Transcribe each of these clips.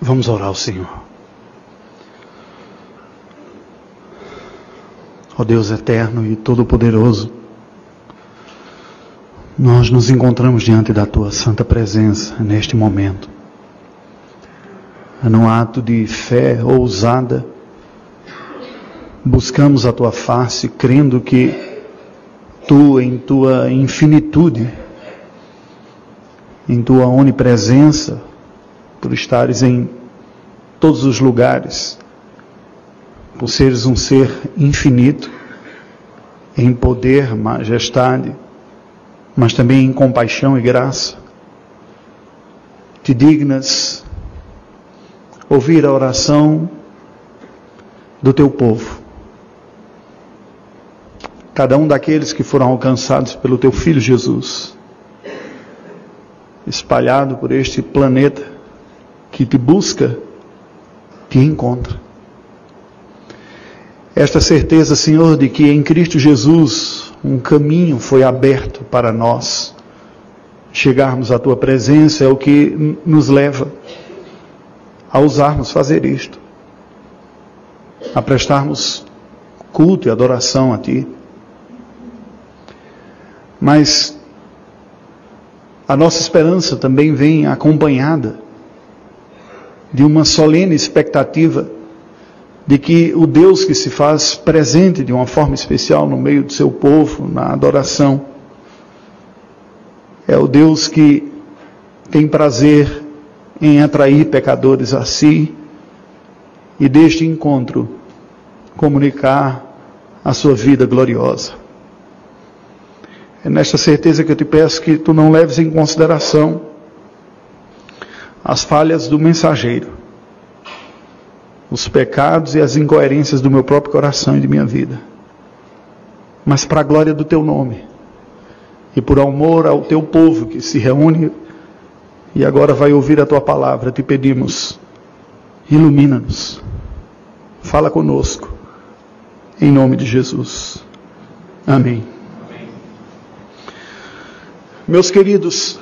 Vamos orar ao Senhor. Ó Deus eterno e todo-poderoso, nós nos encontramos diante da tua santa presença neste momento. Num ato de fé ousada, buscamos a tua face, crendo que tu, em tua infinitude, em tua onipresença, por estares em todos os lugares, por seres um ser infinito, em poder, majestade, mas também em compaixão e graça. Te dignas ouvir a oração do teu povo. Cada um daqueles que foram alcançados pelo teu filho Jesus, espalhado por este planeta que te busca, te encontra. Esta certeza, Senhor, de que em Cristo Jesus um caminho foi aberto para nós. Chegarmos à tua presença é o que nos leva a usarmos fazer isto, a prestarmos culto e adoração a ti. Mas a nossa esperança também vem acompanhada de uma solene expectativa de que o Deus que se faz presente de uma forma especial no meio do seu povo, na adoração, é o Deus que tem prazer em atrair pecadores a si e deste encontro comunicar a sua vida gloriosa. É nesta certeza que eu te peço que tu não leves em consideração as falhas do mensageiro os pecados e as incoerências do meu próprio coração e de minha vida, mas para a glória do teu nome e por amor ao teu povo que se reúne e agora vai ouvir a tua palavra, te pedimos, ilumina-nos, fala conosco, em nome de Jesus. Amém. Amém. Meus queridos,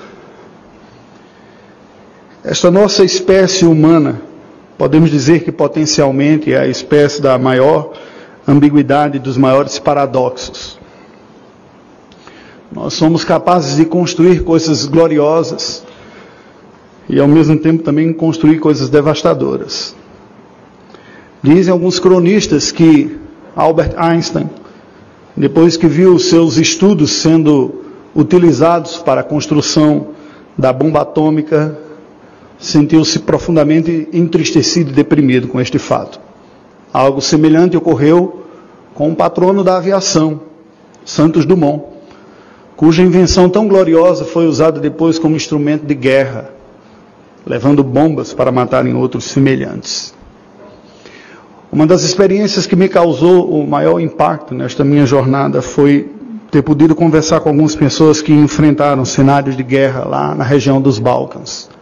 esta nossa espécie humana, Podemos dizer que potencialmente é a espécie da maior ambiguidade, dos maiores paradoxos. Nós somos capazes de construir coisas gloriosas e ao mesmo tempo também construir coisas devastadoras. Dizem alguns cronistas que Albert Einstein, depois que viu seus estudos sendo utilizados para a construção da bomba atômica, sentiu-se profundamente entristecido e deprimido com este fato. Algo semelhante ocorreu com o patrono da aviação, Santos Dumont, cuja invenção tão gloriosa foi usada depois como instrumento de guerra, levando bombas para matarem outros semelhantes. Uma das experiências que me causou o maior impacto nesta minha jornada foi ter podido conversar com algumas pessoas que enfrentaram cenários de guerra lá na região dos Balcãs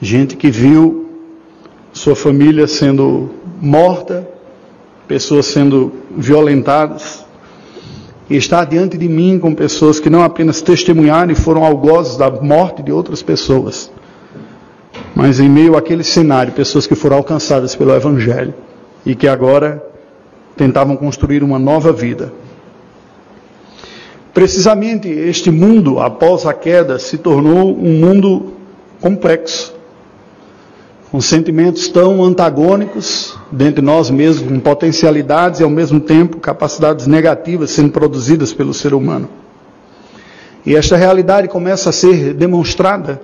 gente que viu sua família sendo morta, pessoas sendo violentadas, e está diante de mim com pessoas que não apenas testemunharam e foram algozes da morte de outras pessoas, mas em meio àquele cenário, pessoas que foram alcançadas pelo Evangelho e que agora tentavam construir uma nova vida. Precisamente este mundo, após a queda, se tornou um mundo complexo com sentimentos tão antagônicos dentro de nós mesmos, com potencialidades e ao mesmo tempo capacidades negativas sendo produzidas pelo ser humano. E esta realidade começa a ser demonstrada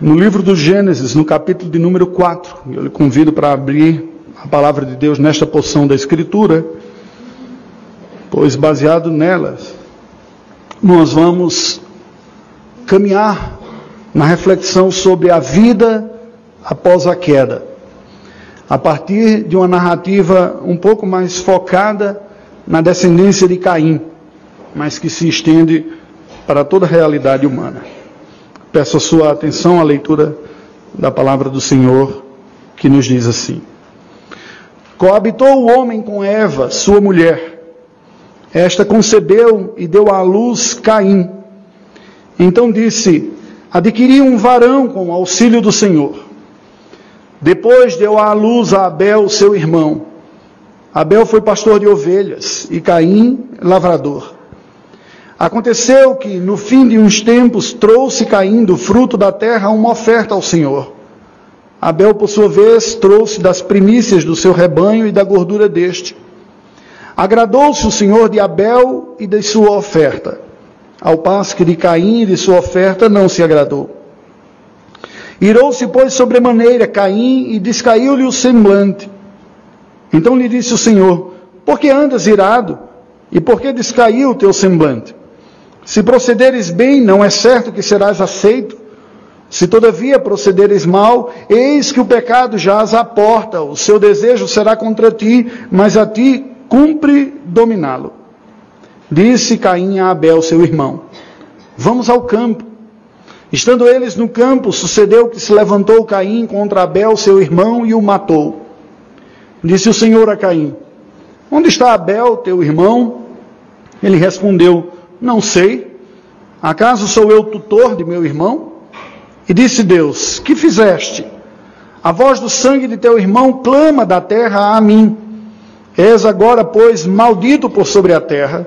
no livro do Gênesis, no capítulo de número 4. Eu lhe convido para abrir a palavra de Deus nesta porção da Escritura, pois baseado nelas, nós vamos caminhar na reflexão sobre a vida após a queda, a partir de uma narrativa um pouco mais focada na descendência de Caim, mas que se estende para toda a realidade humana. Peço a sua atenção à leitura da palavra do Senhor, que nos diz assim: Coabitou o homem com Eva, sua mulher. Esta concebeu e deu à luz Caim. Então disse: Adquiri um varão com auxílio do Senhor. Depois deu à luz a Abel, seu irmão. Abel foi pastor de ovelhas e Caim, lavrador. Aconteceu que, no fim de uns tempos, trouxe Caim do fruto da terra uma oferta ao Senhor. Abel, por sua vez, trouxe das primícias do seu rebanho e da gordura deste. Agradou-se o Senhor de Abel e de sua oferta, ao passo que de Caim e de sua oferta não se agradou. Irou-se, pois, sobremaneira Caim e descaiu-lhe o semblante. Então lhe disse o Senhor: Por que andas irado? E por que descaiu o teu semblante? Se procederes bem, não é certo que serás aceito. Se todavia procederes mal, eis que o pecado jaz à porta, o seu desejo será contra ti, mas a ti cumpre dominá-lo. Disse Caim a Abel, seu irmão: Vamos ao campo. Estando eles no campo, sucedeu que se levantou Caim contra Abel, seu irmão, e o matou. Disse o Senhor a Caim: Onde está Abel, teu irmão? Ele respondeu: não sei. Acaso sou eu tutor de meu irmão? E disse Deus: Que fizeste? A voz do sangue de teu irmão clama da terra a mim. És agora, pois, maldito por sobre a terra,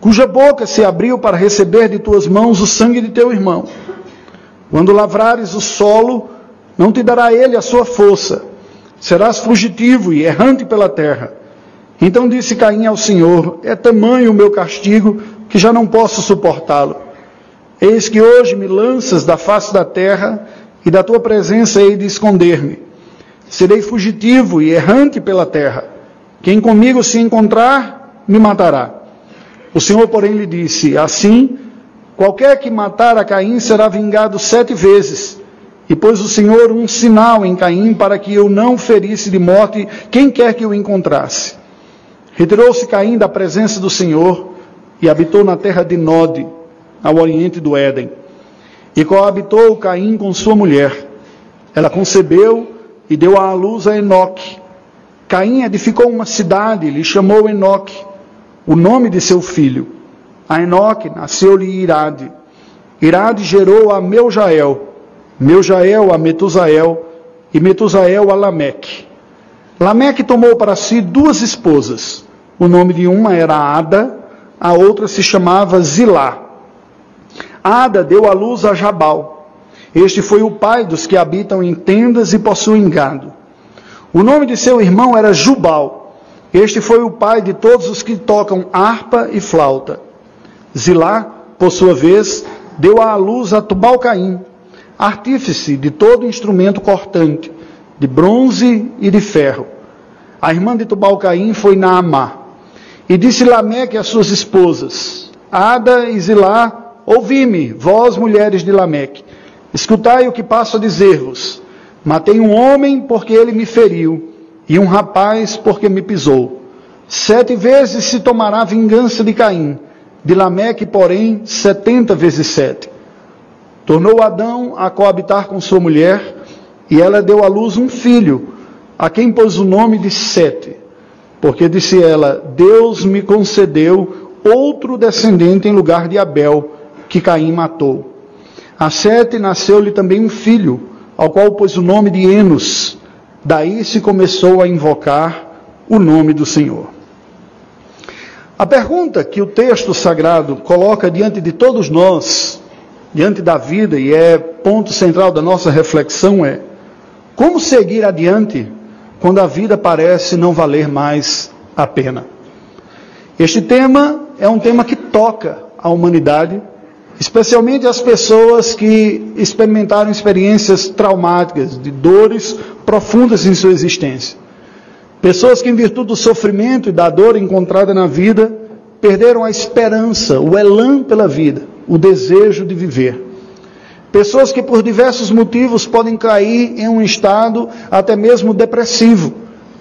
cuja boca se abriu para receber de tuas mãos o sangue de teu irmão. Quando lavrares o solo, não te dará ele a sua força. Serás fugitivo e errante pela terra. Então disse Caim ao Senhor: É tamanho o meu castigo que já não posso suportá-lo. Eis que hoje me lanças da face da terra, e da tua presença hei de esconder-me. Serei fugitivo e errante pela terra. Quem comigo se encontrar, me matará. O Senhor, porém, lhe disse: Assim, qualquer que matar a Caim será vingado sete vezes. E pôs o Senhor um sinal em Caim para que eu não ferisse de morte quem quer que o encontrasse. Retirou-se Caim da presença do Senhor e habitou na terra de Nod, ao oriente do Éden. E coabitou Caim com sua mulher. Ela concebeu e deu à luz a Enoque. Caim edificou uma cidade e lhe chamou Enoque, o nome de seu filho. A Enoque nasceu-lhe Irade. Irade gerou a Meujael, Meujael a Metusael e Metusael a Lameque. Lameque tomou para si duas esposas. O nome de uma era Ada a outra se chamava Zilá. Ada deu à luz a Jabal. Este foi o pai dos que habitam em tendas e possuem gado. O nome de seu irmão era Jubal. Este foi o pai de todos os que tocam harpa e flauta. Zilá, por sua vez, deu à luz a Tubal-Caim, artífice de todo instrumento cortante, de bronze e de ferro. A irmã de Tubal-Caim foi Naamá. E disse Lameque às suas esposas: Ada e Zilá, ouvi-me, vós mulheres de Lameque. Escutai o que passo a dizer-vos. Matei um homem porque ele me feriu, e um rapaz porque me pisou. Sete vezes se tomará vingança de Caim, de Lameque, porém, setenta vezes sete. Tornou Adão a coabitar com sua mulher, e ela deu à luz um filho, a quem pôs o nome de Sete porque disse ela: Deus me concedeu outro descendente em lugar de Abel, que Caim matou. A Sete nasceu-lhe também um filho, ao qual pôs o nome de Enos. Daí se começou a invocar o nome do Senhor. A pergunta que o texto sagrado coloca diante de todos nós, diante da vida, e é ponto central da nossa reflexão, é: como seguir adiante quando a vida parece não valer mais a pena. Este tema é um tema que toca a humanidade, especialmente as pessoas que experimentaram experiências traumáticas, de dores profundas em sua existência. Pessoas que, em virtude do sofrimento e da dor encontrada na vida, perderam a esperança, o elan pela vida, o desejo de viver. Pessoas que por diversos motivos podem cair em um estado até mesmo depressivo,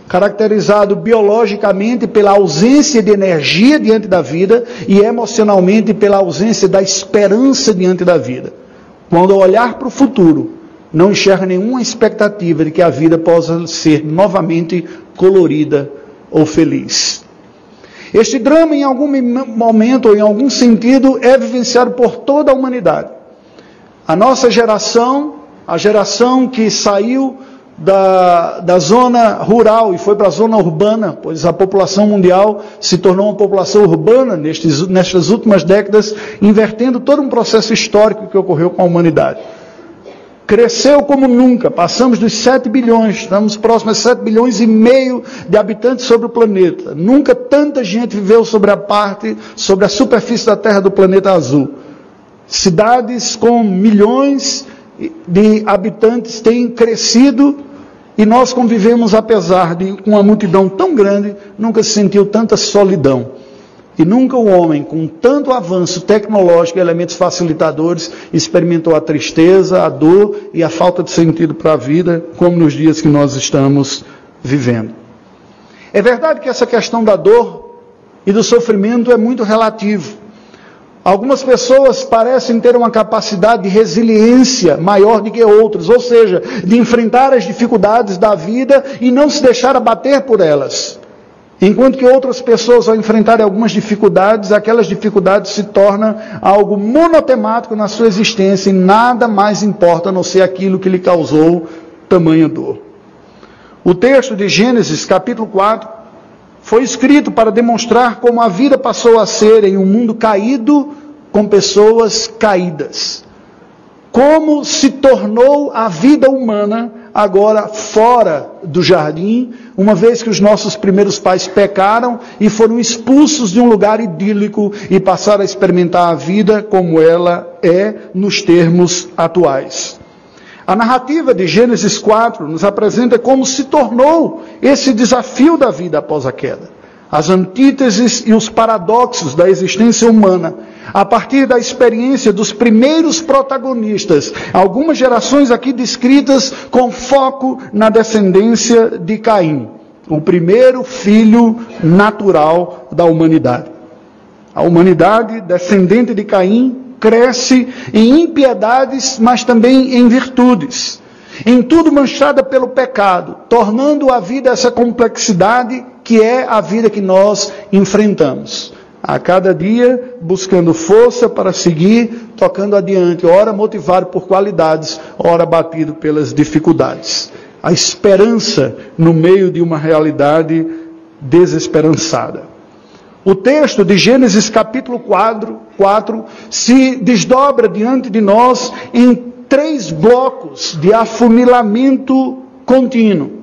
caracterizado biologicamente pela ausência de energia diante da vida e emocionalmente pela ausência da esperança diante da vida. Quando olhar para o futuro, não enxerga nenhuma expectativa de que a vida possa ser novamente colorida ou feliz. Este drama, em algum momento ou em algum sentido, é vivenciado por toda a humanidade. A nossa geração, a geração que saiu da, da zona rural e foi para a zona urbana, pois a população mundial se tornou uma população urbana nestes, nestas últimas décadas, invertendo todo um processo histórico que ocorreu com a humanidade. Cresceu como nunca, passamos dos 7 bilhões, estamos próximos a 7 bilhões e meio de habitantes sobre o planeta. Nunca tanta gente viveu sobre a parte, sobre a superfície da Terra do planeta azul. Cidades com milhões de habitantes têm crescido e nós convivemos, apesar de uma multidão tão grande, nunca se sentiu tanta solidão. E nunca o homem, com tanto avanço tecnológico e elementos facilitadores, experimentou a tristeza, a dor e a falta de sentido para a vida, como nos dias que nós estamos vivendo. É verdade que essa questão da dor e do sofrimento é muito relativo. Algumas pessoas parecem ter uma capacidade de resiliência maior do que outras, ou seja, de enfrentar as dificuldades da vida e não se deixar abater por elas. Enquanto que outras pessoas, ao enfrentarem algumas dificuldades, aquelas dificuldades se tornam algo monotemático na sua existência e nada mais importa a não ser aquilo que lhe causou tamanha dor. O texto de Gênesis, capítulo 4, foi escrito para demonstrar como a vida passou a ser em um mundo caído com pessoas caídas. Como se tornou a vida humana agora fora do jardim, uma vez que os nossos primeiros pais pecaram e foram expulsos de um lugar idílico e passaram a experimentar a vida como ela é nos termos atuais. A narrativa de Gênesis 4 nos apresenta como se tornou esse desafio da vida após a queda as antíteses e os paradoxos da existência humana, a partir da experiência dos primeiros protagonistas, algumas gerações aqui descritas com foco na descendência de Caim, o primeiro filho natural da humanidade. A humanidade, descendente de Caim, cresce em impiedades, mas também em virtudes em tudo manchada pelo pecado, tornando a vida essa complexidade que é a vida que nós enfrentamos. A cada dia buscando força para seguir, tocando adiante, ora motivado por qualidades, ora batido pelas dificuldades. A esperança no meio de uma realidade desesperançada. O texto de Gênesis capítulo 4, 4 se desdobra diante de nós em três blocos de afunilamento contínuo.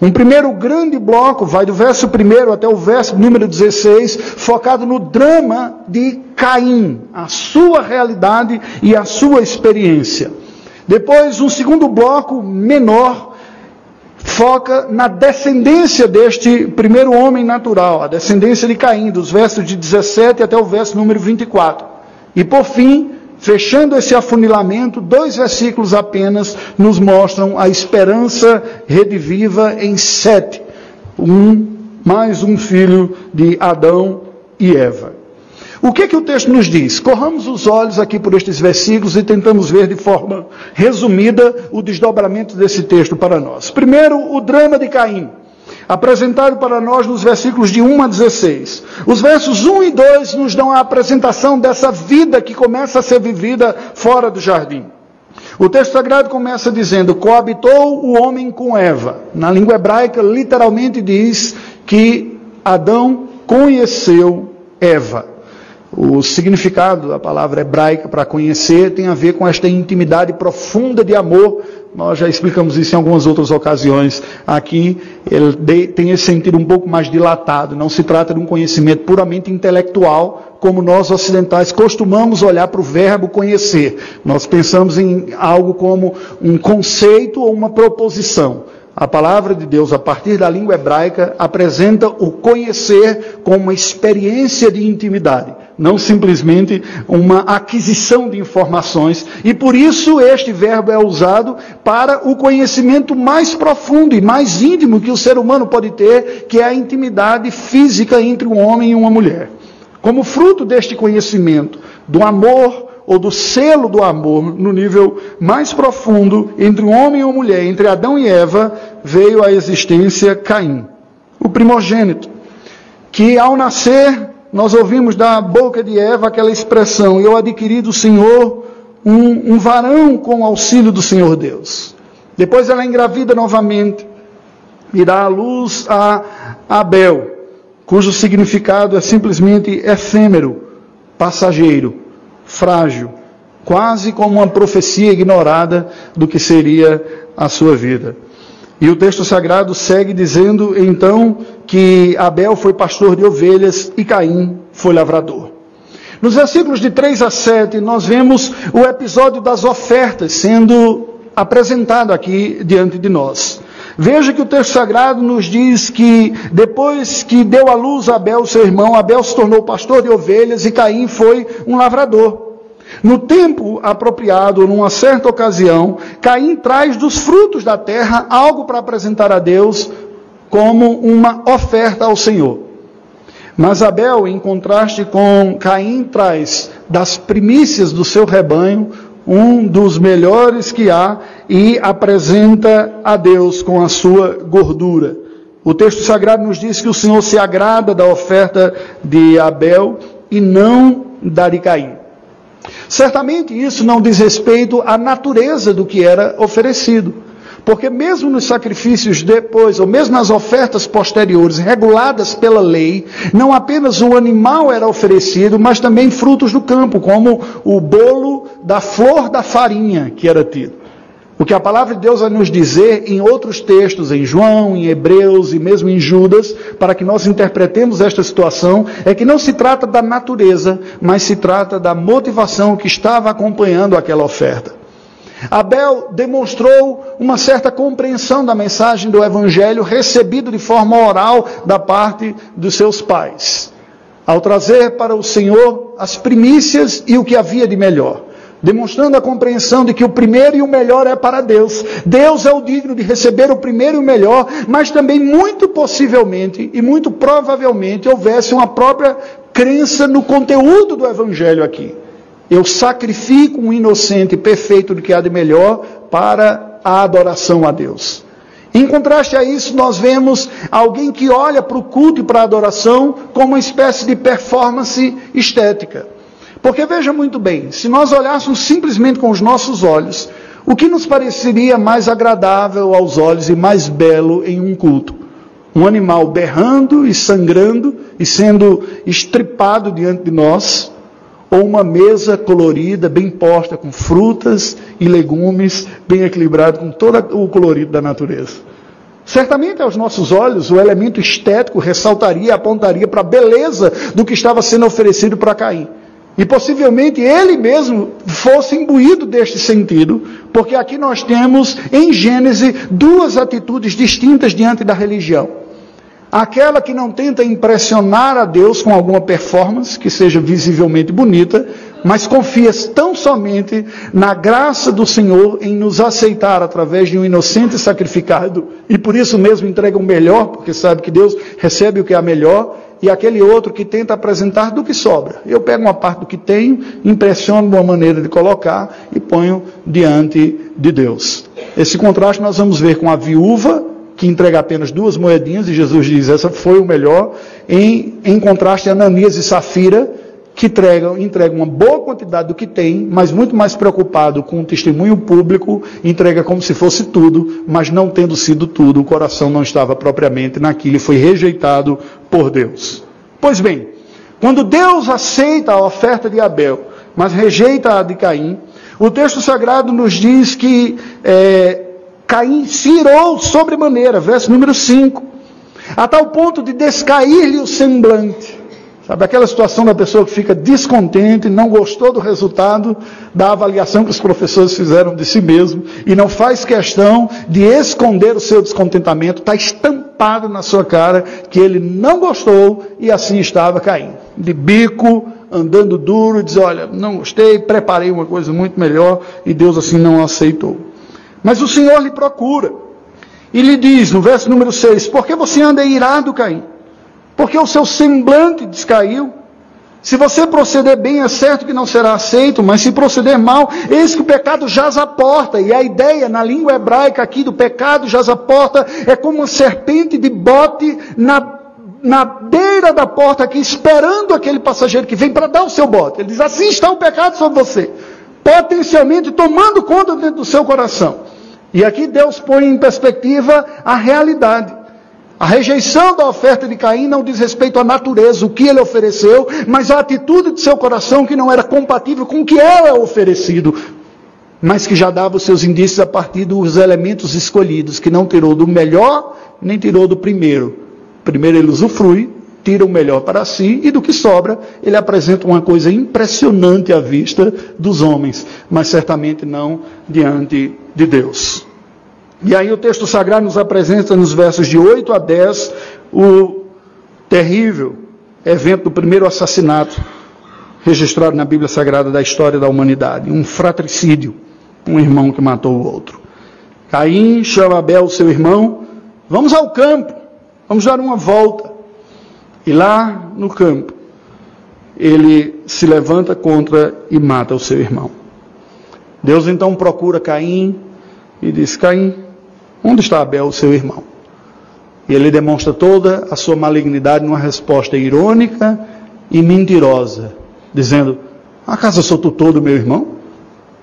Um primeiro grande bloco vai do verso 1 até o verso número 16, focado no drama de Caim, a sua realidade e a sua experiência. Depois, um segundo bloco menor foca na descendência deste primeiro homem natural, a descendência de Caim, dos versos de 17 até o verso número 24. E por fim, Fechando esse afunilamento, dois versículos apenas nos mostram a esperança rediviva em sete. Um, mais um filho de Adão e Eva. O que, é que o texto nos diz? Corramos os olhos aqui por estes versículos e tentamos ver de forma resumida o desdobramento desse texto para nós. Primeiro, o drama de Caim apresentado para nós nos versículos de 1 a 16. Os versos 1 e 2 nos dão a apresentação dessa vida que começa a ser vivida fora do jardim. O texto sagrado começa dizendo: coabitou o homem com Eva. Na língua hebraica, literalmente diz que Adão conheceu Eva. O significado da palavra hebraica para conhecer tem a ver com esta intimidade profunda de amor nós já explicamos isso em algumas outras ocasiões. Aqui ele tem esse sentido um pouco mais dilatado. Não se trata de um conhecimento puramente intelectual, como nós ocidentais costumamos olhar para o verbo conhecer. Nós pensamos em algo como um conceito ou uma proposição. A palavra de Deus, a partir da língua hebraica, apresenta o conhecer como uma experiência de intimidade, não simplesmente uma aquisição de informações. E por isso este verbo é usado para o conhecimento mais profundo e mais íntimo que o ser humano pode ter, que é a intimidade física entre um homem e uma mulher. Como fruto deste conhecimento, do amor ou do selo do amor no nível mais profundo entre um homem e uma mulher, entre Adão e Eva, veio a existência Caim, o primogênito, que ao nascer nós ouvimos da boca de Eva aquela expressão: Eu adquiri do Senhor um, um varão com auxílio do Senhor Deus. Depois ela engravida novamente e dá à luz a Abel, cujo significado é simplesmente efêmero, passageiro, frágil, quase como uma profecia ignorada do que seria a sua vida. E o texto sagrado segue dizendo então que Abel foi pastor de ovelhas e Caim foi lavrador. Nos versículos de 3 a 7, nós vemos o episódio das ofertas sendo apresentado aqui diante de nós. Veja que o texto sagrado nos diz que depois que deu à luz Abel, seu irmão, Abel se tornou pastor de ovelhas e Caim foi um lavrador. No tempo apropriado, numa certa ocasião, Caim traz dos frutos da terra algo para apresentar a Deus como uma oferta ao Senhor. Mas Abel, em contraste com Caim, traz das primícias do seu rebanho um dos melhores que há e apresenta a Deus com a sua gordura. O texto sagrado nos diz que o Senhor se agrada da oferta de Abel e não da de Caim. Certamente isso não diz respeito à natureza do que era oferecido. Porque mesmo nos sacrifícios depois, ou mesmo nas ofertas posteriores, reguladas pela lei, não apenas o animal era oferecido, mas também frutos do campo, como o bolo da flor da farinha que era tido. O que a palavra de Deus vai nos dizer em outros textos, em João, em Hebreus e mesmo em Judas, para que nós interpretemos esta situação, é que não se trata da natureza, mas se trata da motivação que estava acompanhando aquela oferta. Abel demonstrou uma certa compreensão da mensagem do Evangelho recebido de forma oral da parte dos seus pais, ao trazer para o Senhor as primícias e o que havia de melhor, demonstrando a compreensão de que o primeiro e o melhor é para Deus. Deus é o digno de receber o primeiro e o melhor, mas também muito possivelmente e muito provavelmente houvesse uma própria crença no conteúdo do Evangelho aqui. Eu sacrifico um inocente perfeito do que há de melhor para a adoração a Deus. Em contraste a isso, nós vemos alguém que olha para o culto e para a adoração como uma espécie de performance estética. Porque veja muito bem, se nós olhássemos simplesmente com os nossos olhos, o que nos pareceria mais agradável aos olhos e mais belo em um culto? Um animal berrando e sangrando e sendo estripado diante de nós, ou uma mesa colorida, bem posta, com frutas e legumes, bem equilibrado com todo o colorido da natureza. Certamente aos nossos olhos o elemento estético ressaltaria, apontaria para a beleza do que estava sendo oferecido para Caim. E possivelmente ele mesmo fosse imbuído deste sentido, porque aqui nós temos em Gênesis duas atitudes distintas diante da religião. Aquela que não tenta impressionar a Deus com alguma performance que seja visivelmente bonita, mas confia tão somente na graça do Senhor em nos aceitar através de um inocente sacrificado e por isso mesmo entrega o melhor, porque sabe que Deus recebe o que é melhor, e aquele outro que tenta apresentar do que sobra. Eu pego uma parte do que tenho, impressiono uma maneira de colocar e ponho diante de Deus. Esse contraste nós vamos ver com a viúva que entrega apenas duas moedinhas, e Jesus diz, essa foi o melhor, em, em contraste a Ananias e Safira, que entregam, entregam uma boa quantidade do que tem, mas muito mais preocupado com o testemunho público, entrega como se fosse tudo, mas não tendo sido tudo, o coração não estava propriamente naquilo e foi rejeitado por Deus. Pois bem, quando Deus aceita a oferta de Abel, mas rejeita a de Caim, o texto sagrado nos diz que é, Caim se irou sobremaneira, verso número 5, a tal ponto de descair-lhe o semblante. Sabe aquela situação da pessoa que fica descontente, não gostou do resultado da avaliação que os professores fizeram de si mesmo e não faz questão de esconder o seu descontentamento, está estampado na sua cara que ele não gostou e assim estava caindo. De bico, andando duro, diz: Olha, não gostei, preparei uma coisa muito melhor e Deus assim não aceitou. Mas o Senhor lhe procura e lhe diz, no verso número 6, por que você anda irado, Caim? Porque o seu semblante descaiu. Se você proceder bem, é certo que não será aceito, mas se proceder mal, eis que o pecado jaz à porta. E a ideia na língua hebraica aqui do pecado jaz à porta é como uma serpente de bote na, na beira da porta aqui, esperando aquele passageiro que vem para dar o seu bote. Ele diz: Assim está o pecado sobre você, potencialmente tomando conta dentro do seu coração. E aqui Deus põe em perspectiva a realidade. A rejeição da oferta de Caim não diz respeito à natureza, o que ele ofereceu, mas à atitude de seu coração que não era compatível com o que era oferecido, mas que já dava os seus indícios a partir dos elementos escolhidos, que não tirou do melhor, nem tirou do primeiro. Primeiro ele usufrui, tira o melhor para si, e do que sobra, ele apresenta uma coisa impressionante à vista dos homens, mas certamente não diante de Deus. E aí o texto sagrado nos apresenta nos versos de 8 a 10 o terrível evento do primeiro assassinato registrado na Bíblia Sagrada da história da humanidade, um fratricídio, um irmão que matou o outro. Caim chama Abel, seu irmão, vamos ao campo, vamos dar uma volta. E lá no campo, ele se levanta contra e mata o seu irmão. Deus então procura Caim e diz: Caim, Onde está Abel, seu irmão? E ele demonstra toda a sua malignidade numa resposta irônica e mentirosa, dizendo: Acaso eu sou tutor do meu irmão?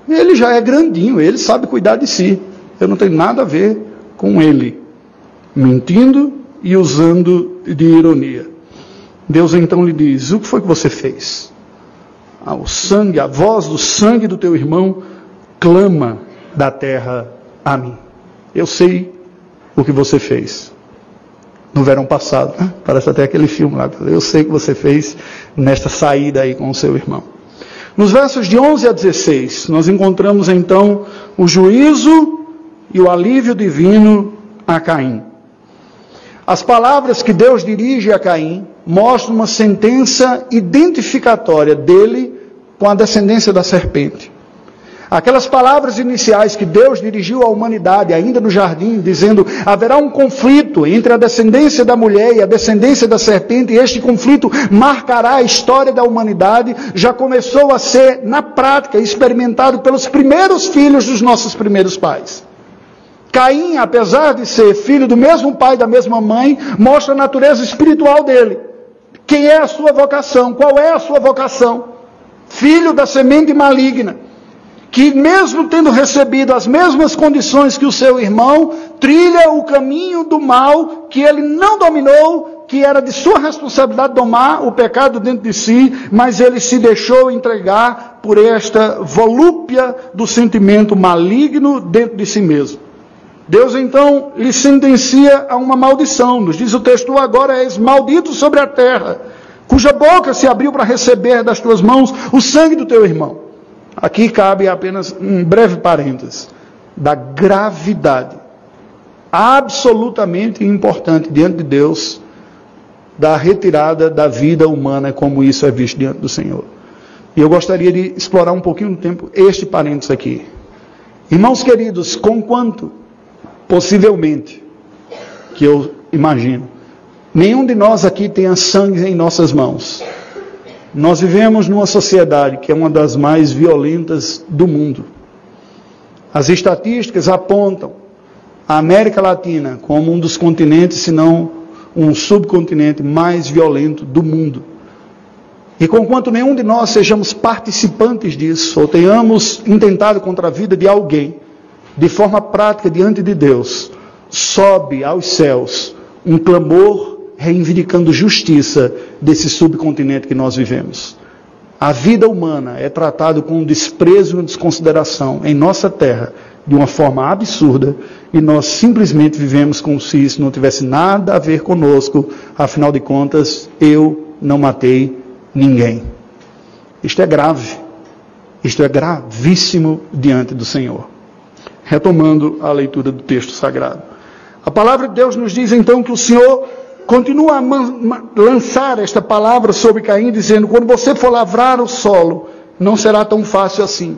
Ele já é grandinho, ele sabe cuidar de si. Eu não tenho nada a ver com ele. Mentindo e usando de ironia. Deus então lhe diz: O que foi que você fez? Ah, o sangue, a voz do sangue do teu irmão clama da terra a mim. Eu sei o que você fez no verão passado. Né? Parece até aquele filme lá. Eu sei o que você fez nesta saída aí com o seu irmão. Nos versos de 11 a 16, nós encontramos então o juízo e o alívio divino a Caim. As palavras que Deus dirige a Caim mostram uma sentença identificatória dele com a descendência da serpente. Aquelas palavras iniciais que Deus dirigiu à humanidade, ainda no jardim, dizendo: haverá um conflito entre a descendência da mulher e a descendência da serpente, e este conflito marcará a história da humanidade, já começou a ser, na prática, experimentado pelos primeiros filhos dos nossos primeiros pais. Caim, apesar de ser filho do mesmo pai, da mesma mãe, mostra a natureza espiritual dele. Quem é a sua vocação? Qual é a sua vocação? Filho da semente maligna que, mesmo tendo recebido as mesmas condições que o seu irmão, trilha o caminho do mal que ele não dominou, que era de sua responsabilidade domar o pecado dentro de si, mas ele se deixou entregar por esta volúpia do sentimento maligno dentro de si mesmo. Deus então lhe sentencia a uma maldição. Nos diz o texto: agora és maldito sobre a terra, cuja boca se abriu para receber das tuas mãos o sangue do teu irmão. Aqui cabe apenas um breve parênteses da gravidade absolutamente importante diante de Deus da retirada da vida humana como isso é visto diante do Senhor. E eu gostaria de explorar um pouquinho no tempo este parênteses aqui. Irmãos queridos, com quanto possivelmente que eu imagino, nenhum de nós aqui tenha sangue em nossas mãos. Nós vivemos numa sociedade que é uma das mais violentas do mundo. As estatísticas apontam a América Latina como um dos continentes, se não um subcontinente mais violento do mundo. E conquanto nenhum de nós sejamos participantes disso, ou tenhamos intentado contra a vida de alguém, de forma prática diante de Deus, sobe aos céus um clamor reivindicando justiça desse subcontinente que nós vivemos. A vida humana é tratada com desprezo e desconsideração em nossa terra de uma forma absurda e nós simplesmente vivemos como se isso não tivesse nada a ver conosco, afinal de contas, eu não matei ninguém. Isto é grave. Isto é gravíssimo diante do Senhor. Retomando a leitura do texto sagrado. A palavra de Deus nos diz então que o Senhor continua a lançar esta palavra sobre Caim, dizendo: quando você for lavrar o solo, não será tão fácil assim.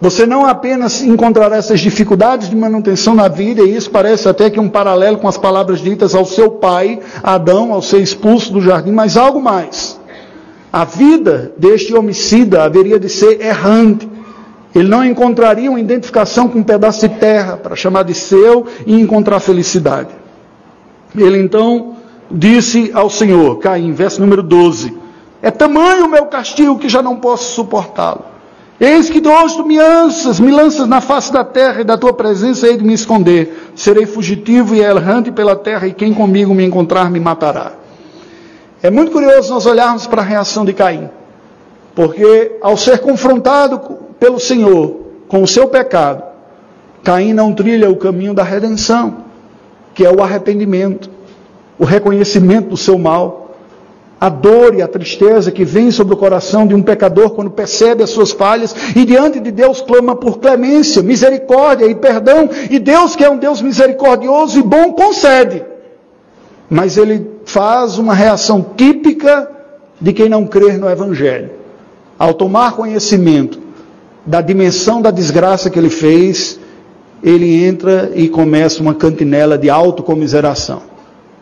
Você não apenas encontrará essas dificuldades de manutenção na vida, e isso parece até que um paralelo com as palavras ditas ao seu pai, Adão, ao ser expulso do jardim, mas algo mais. A vida deste homicida haveria de ser errante. Ele não encontraria uma identificação com um pedaço de terra para chamar de seu e encontrar felicidade. Ele então disse ao Senhor, Caim, verso número 12: É tamanho o meu castigo que já não posso suportá-lo. Eis que hoje tu me lanças, me lanças na face da terra, e da tua presença hei de me esconder. Serei fugitivo e errante pela terra, e quem comigo me encontrar me matará. É muito curioso nós olharmos para a reação de Caim, porque ao ser confrontado pelo Senhor com o seu pecado, Caim não trilha o caminho da redenção, que é o arrependimento, o reconhecimento do seu mal a dor e a tristeza que vem sobre o coração de um pecador quando percebe as suas falhas e diante de Deus clama por clemência, misericórdia e perdão, e Deus, que é um Deus misericordioso e bom, concede. Mas ele faz uma reação típica de quem não crer no Evangelho. Ao tomar conhecimento da dimensão da desgraça que ele fez, ele entra e começa uma cantinela de autocomiseração.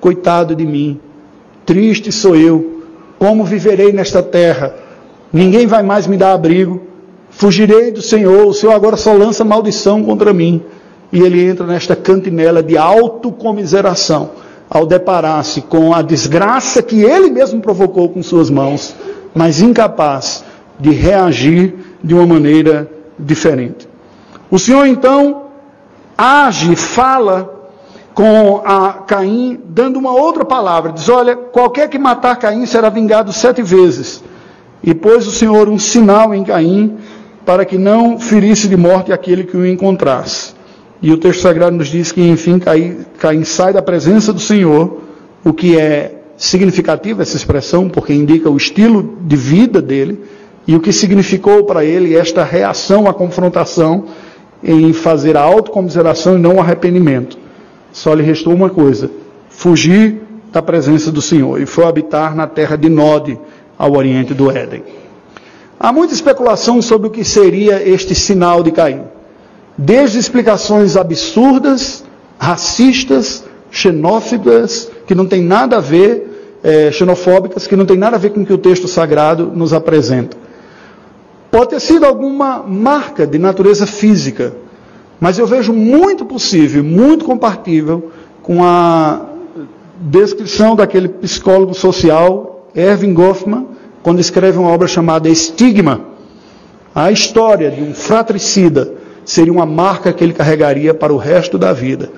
Coitado de mim, Triste sou eu, como viverei nesta terra? Ninguém vai mais me dar abrigo. Fugirei do Senhor, o Senhor agora só lança maldição contra mim. E ele entra nesta cantinela de autocomiseração, ao deparar-se com a desgraça que ele mesmo provocou com suas mãos, mas incapaz de reagir de uma maneira diferente. O Senhor então age, fala com Caim, dando uma outra palavra. Diz: Olha, qualquer que matar Caim será vingado sete vezes. E pôs o Senhor um sinal em Caim, para que não ferisse de morte aquele que o encontrasse. E o texto sagrado nos diz que, enfim, Caim, Caim sai da presença do Senhor, o que é significativo essa expressão, porque indica o estilo de vida dele, e o que significou para ele esta reação à confrontação em fazer a autocomiseração e não o arrependimento. Só lhe restou uma coisa: fugir da presença do Senhor e foi habitar na terra de Nod, ao oriente do Éden. Há muita especulação sobre o que seria este sinal de Caim. Desde explicações absurdas, racistas, xenófobas, que não tem nada a ver, é, xenofóbicas, que não tem nada a ver com o que o texto sagrado nos apresenta. Pode ter sido alguma marca de natureza física, mas eu vejo muito possível, muito compatível com a descrição daquele psicólogo social, Erving Goffman, quando escreve uma obra chamada Estigma. A história de um fratricida seria uma marca que ele carregaria para o resto da vida.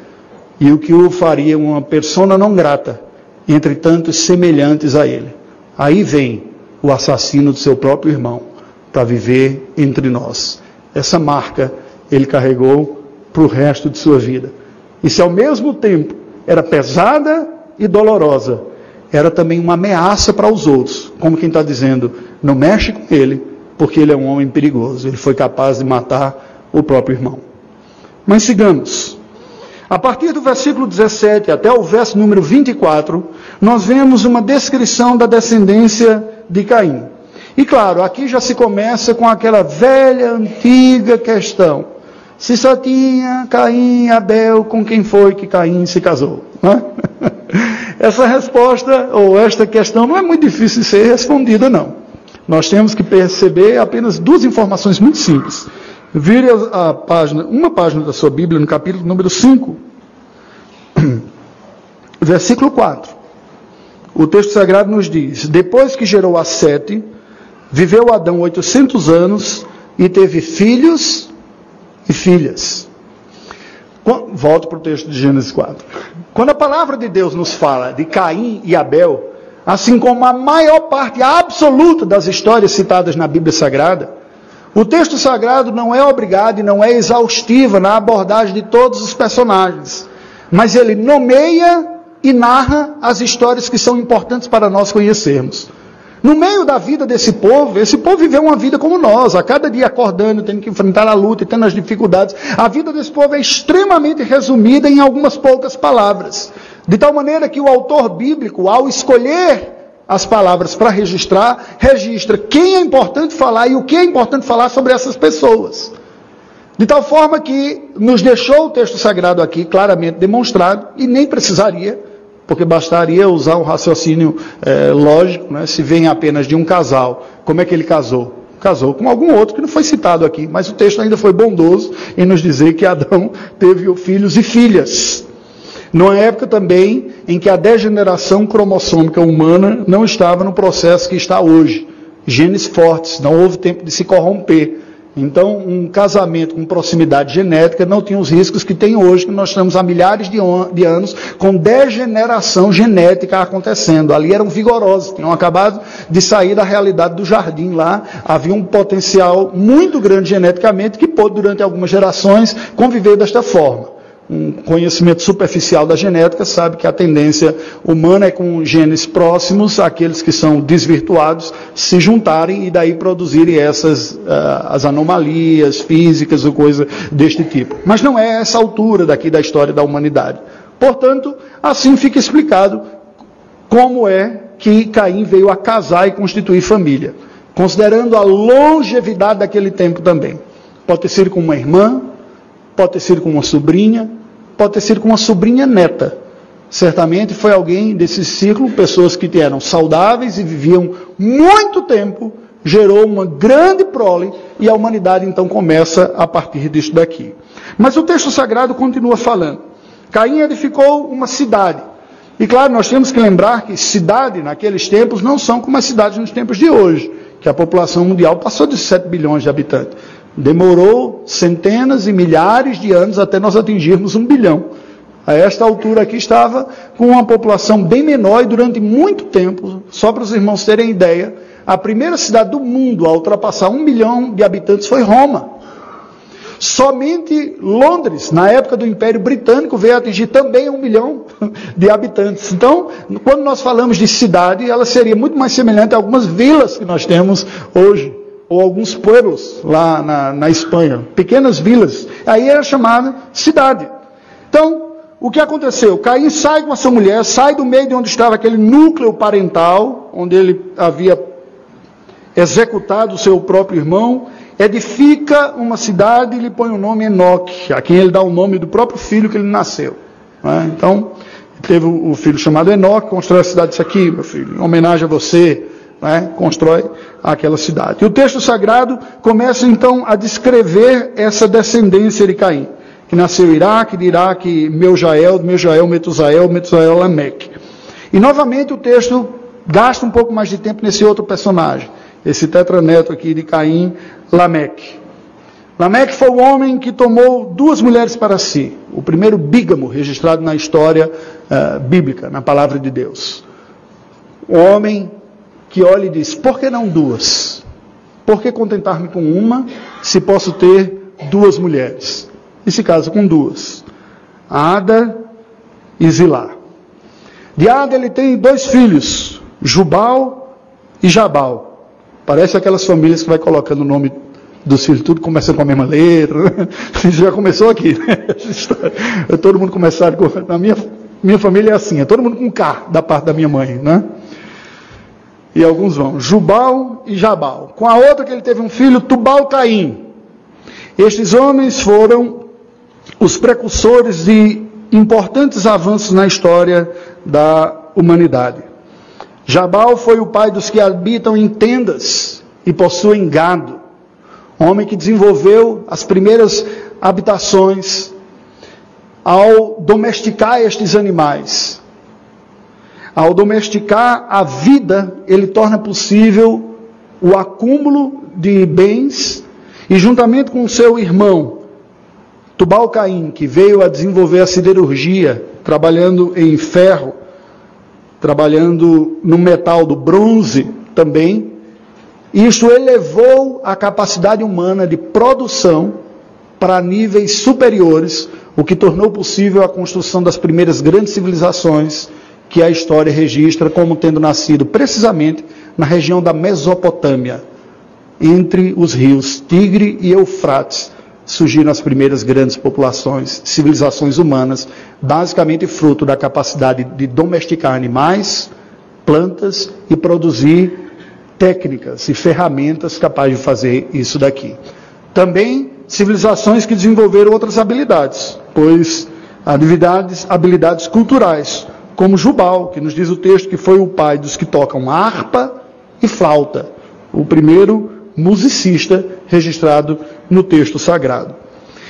E o que o faria uma persona não grata, entre tantos semelhantes a ele. Aí vem o assassino do seu próprio irmão, para viver entre nós. Essa marca ele carregou para o resto de sua vida. E se ao mesmo tempo era pesada e dolorosa, era também uma ameaça para os outros, como quem está dizendo, não mexe com ele, porque ele é um homem perigoso, ele foi capaz de matar o próprio irmão. Mas sigamos. A partir do versículo 17 até o verso número 24, nós vemos uma descrição da descendência de Caim. E claro, aqui já se começa com aquela velha, antiga questão. Se só tinha Caim e Abel, com quem foi que Caim se casou? É? Essa resposta, ou esta questão, não é muito difícil de ser respondida, não. Nós temos que perceber apenas duas informações muito simples. Vire a página, uma página da sua Bíblia, no capítulo número 5, versículo 4. O texto sagrado nos diz: Depois que gerou a Sete, Viveu Adão 800 anos e teve filhos e filhas. Volto para o texto de Gênesis 4. Quando a palavra de Deus nos fala de Caim e Abel, assim como a maior parte absoluta das histórias citadas na Bíblia Sagrada, o texto sagrado não é obrigado e não é exaustivo na abordagem de todos os personagens, mas ele nomeia e narra as histórias que são importantes para nós conhecermos. No meio da vida desse povo, esse povo viveu uma vida como nós, a cada dia acordando, tendo que enfrentar a luta e tendo as dificuldades. A vida desse povo é extremamente resumida em algumas poucas palavras. De tal maneira que o autor bíblico, ao escolher as palavras para registrar, registra quem é importante falar e o que é importante falar sobre essas pessoas. De tal forma que nos deixou o texto sagrado aqui claramente demonstrado, e nem precisaria porque bastaria usar um raciocínio é, lógico, né? se vem apenas de um casal, como é que ele casou? Casou com algum outro que não foi citado aqui, mas o texto ainda foi bondoso em nos dizer que Adão teve filhos e filhas. Numa época também em que a degeneração cromossômica humana não estava no processo que está hoje. Genes fortes, não houve tempo de se corromper. Então, um casamento com proximidade genética não tinha os riscos que tem hoje, que nós estamos há milhares de, de, anos com degeneração genética acontecendo. Ali eram vigorosos, tinham acabado de sair da realidade do jardim lá. Havia um potencial muito grande geneticamente que pôde, durante algumas gerações, conviver desta forma um conhecimento superficial da genética sabe que a tendência humana é com genes próximos àqueles que são desvirtuados se juntarem e daí produzirem essas uh, as anomalias físicas ou coisa deste tipo. Mas não é essa altura daqui da história da humanidade. Portanto, assim fica explicado como é que Caim veio a casar e constituir família, considerando a longevidade daquele tempo também. Pode ter sido com uma irmã, pode ter sido com uma sobrinha, pode ter sido com uma sobrinha neta. Certamente foi alguém desse ciclo, pessoas que eram saudáveis e viviam muito tempo, gerou uma grande prole e a humanidade então começa a partir disso daqui. Mas o texto sagrado continua falando. Caim edificou uma cidade. E claro, nós temos que lembrar que cidade naqueles tempos não são como as cidades nos tempos de hoje, que a população mundial passou de 7 bilhões de habitantes. Demorou centenas e milhares de anos até nós atingirmos um bilhão. A esta altura aqui estava com uma população bem menor e durante muito tempo, só para os irmãos terem ideia, a primeira cidade do mundo a ultrapassar um milhão de habitantes foi Roma. Somente Londres, na época do Império Britânico, veio atingir também um milhão de habitantes. Então, quando nós falamos de cidade, ela seria muito mais semelhante a algumas vilas que nós temos hoje ou alguns pueblos lá na, na Espanha, pequenas vilas. Aí era chamada cidade. Então, o que aconteceu? Caim sai com essa mulher, sai do meio de onde estava aquele núcleo parental, onde ele havia executado o seu próprio irmão, edifica uma cidade e lhe põe o nome Enoque, a quem ele dá o nome do próprio filho que ele nasceu. Né? Então, teve o filho chamado Enoque, constrói a cidade, isso aqui, meu filho, em homenagem a você, né, constrói aquela cidade. E o texto sagrado começa então a descrever essa descendência de Caim, que nasceu Iraque, de Iraque Meujael, Meujael Metusael, Metusael Lameque. E novamente o texto gasta um pouco mais de tempo nesse outro personagem, esse tetraneto aqui de Caim, Lameque. Lameque foi o homem que tomou duas mulheres para si, o primeiro bígamo registrado na história uh, bíblica, na palavra de Deus. O homem que olha e diz: por que não duas? Por que contentar-me com uma se posso ter duas mulheres? E se casa com duas: Ada e Zilá. De Ada ele tem dois filhos, Jubal e Jabal. Parece aquelas famílias que vai colocando o nome dos filhos, tudo começando com a mesma letra. Já começou aqui, né? Todo mundo começaram com. Na minha, minha família é assim, é todo mundo com K da parte da minha mãe, né? E alguns vão, Jubal e Jabal. Com a outra que ele teve um filho, Tubal Caim. Estes homens foram os precursores de importantes avanços na história da humanidade. Jabal foi o pai dos que habitam em tendas e possuem gado. Homem que desenvolveu as primeiras habitações ao domesticar estes animais. Ao domesticar a vida, ele torna possível o acúmulo de bens e, juntamente com seu irmão, Tubal Caim, que veio a desenvolver a siderurgia, trabalhando em ferro, trabalhando no metal do bronze também, isto elevou a capacidade humana de produção para níveis superiores, o que tornou possível a construção das primeiras grandes civilizações que a história registra como tendo nascido precisamente na região da Mesopotâmia, entre os rios Tigre e Eufrates, surgiram as primeiras grandes populações, civilizações humanas, basicamente fruto da capacidade de domesticar animais, plantas e produzir técnicas e ferramentas capazes de fazer isso daqui. Também civilizações que desenvolveram outras habilidades, pois habilidades, habilidades culturais, como Jubal, que nos diz o texto que foi o pai dos que tocam harpa e flauta, o primeiro musicista registrado no texto sagrado.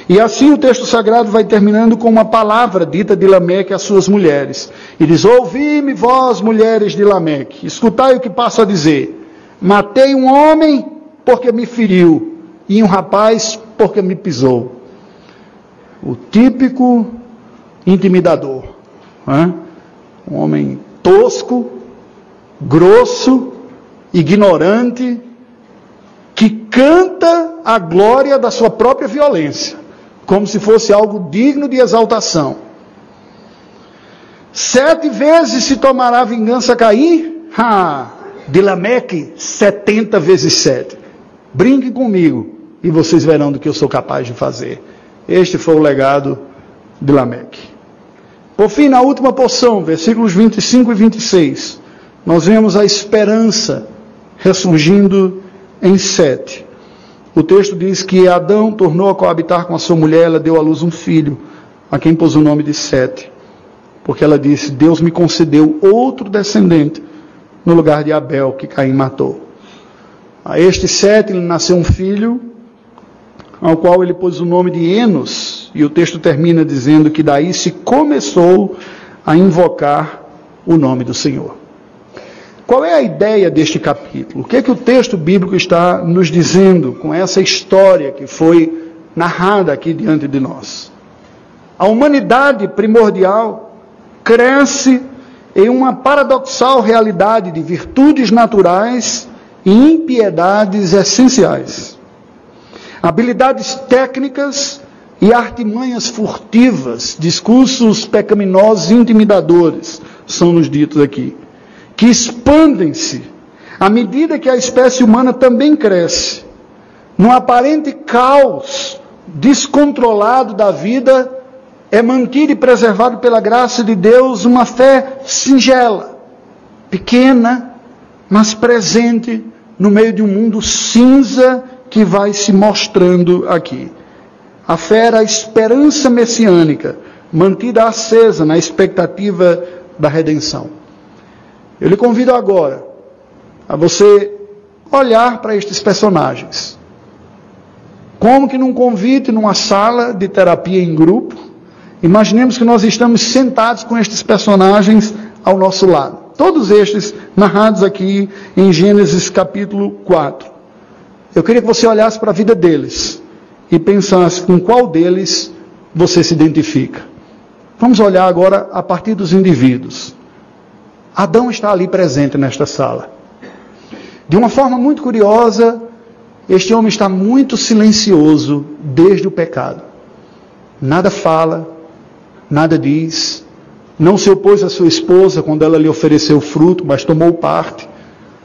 E assim o texto sagrado vai terminando com uma palavra dita de Lameque às suas mulheres. E diz: Ouvi-me, vós, mulheres de Lameque, escutai o que passo a dizer. Matei um homem porque me feriu, e um rapaz porque me pisou. O típico intimidador. Né? Um homem tosco, grosso, ignorante, que canta a glória da sua própria violência, como se fosse algo digno de exaltação. Sete vezes se tomará vingança Caim? Ha! De Lameque, setenta vezes sete. Brinque comigo e vocês verão do que eu sou capaz de fazer. Este foi o legado de Lameque. Por fim, na última porção, versículos 25 e 26, nós vemos a esperança ressurgindo em Sete. O texto diz que Adão tornou a coabitar com a sua mulher, ela deu à luz um filho, a quem pôs o nome de Sete. Porque ela disse: Deus me concedeu outro descendente no lugar de Abel, que Caim matou. A este Sete lhe nasceu um filho, ao qual ele pôs o nome de Enos, e o texto termina dizendo que daí se começou a invocar o nome do Senhor. Qual é a ideia deste capítulo? O que é que o texto bíblico está nos dizendo com essa história que foi narrada aqui diante de nós? A humanidade primordial cresce em uma paradoxal realidade de virtudes naturais e impiedades essenciais habilidades técnicas e artimanhas furtivas, discursos pecaminosos e intimidadores, são nos ditos aqui, que expandem-se à medida que a espécie humana também cresce. Num aparente caos descontrolado da vida, é mantido e preservado pela graça de Deus uma fé singela, pequena, mas presente no meio de um mundo cinza que vai se mostrando aqui. A fé era a esperança messiânica, mantida acesa na expectativa da redenção. Eu lhe convido agora a você olhar para estes personagens. Como que num convite, numa sala de terapia em grupo, imaginemos que nós estamos sentados com estes personagens ao nosso lado. Todos estes narrados aqui em Gênesis capítulo 4. Eu queria que você olhasse para a vida deles e pensasse com qual deles você se identifica. Vamos olhar agora a partir dos indivíduos. Adão está ali presente nesta sala. De uma forma muito curiosa, este homem está muito silencioso desde o pecado. Nada fala, nada diz, não se opôs à sua esposa quando ela lhe ofereceu fruto, mas tomou parte.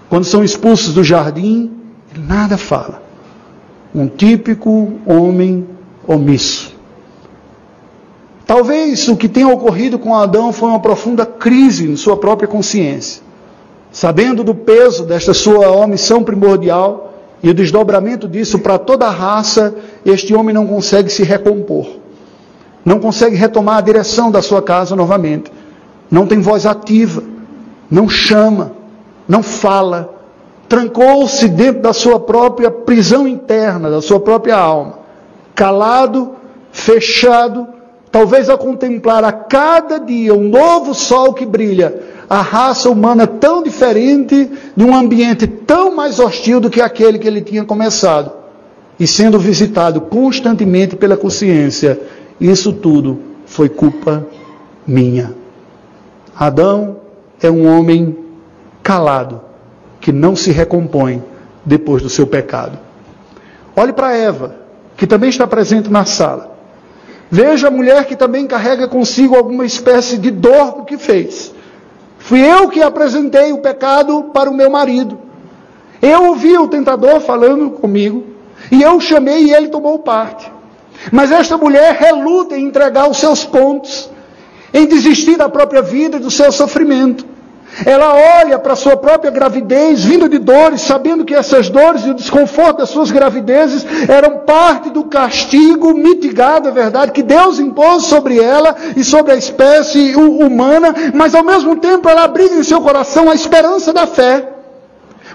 Quando são expulsos do jardim, nada fala. Um típico homem omisso. Talvez o que tenha ocorrido com Adão foi uma profunda crise em sua própria consciência. Sabendo do peso desta sua omissão primordial e o desdobramento disso para toda a raça, este homem não consegue se recompor. Não consegue retomar a direção da sua casa novamente. Não tem voz ativa. Não chama. Não fala trancou-se dentro da sua própria prisão interna, da sua própria alma, calado, fechado, talvez a contemplar a cada dia um novo sol que brilha, a raça humana tão diferente de um ambiente tão mais hostil do que aquele que ele tinha começado, e sendo visitado constantemente pela consciência, isso tudo foi culpa minha. Adão é um homem calado, que não se recompõe depois do seu pecado. Olhe para Eva, que também está presente na sala. Veja a mulher que também carrega consigo alguma espécie de dor do que fez. Fui eu que apresentei o pecado para o meu marido. Eu ouvi o tentador falando comigo, e eu chamei e ele tomou parte. Mas esta mulher reluta em entregar os seus pontos, em desistir da própria vida e do seu sofrimento. Ela olha para a sua própria gravidez, vindo de dores, sabendo que essas dores e o desconforto das suas gravidezes eram parte do castigo mitigado, é verdade, que Deus impôs sobre ela e sobre a espécie humana, mas ao mesmo tempo ela abriga em seu coração a esperança da fé.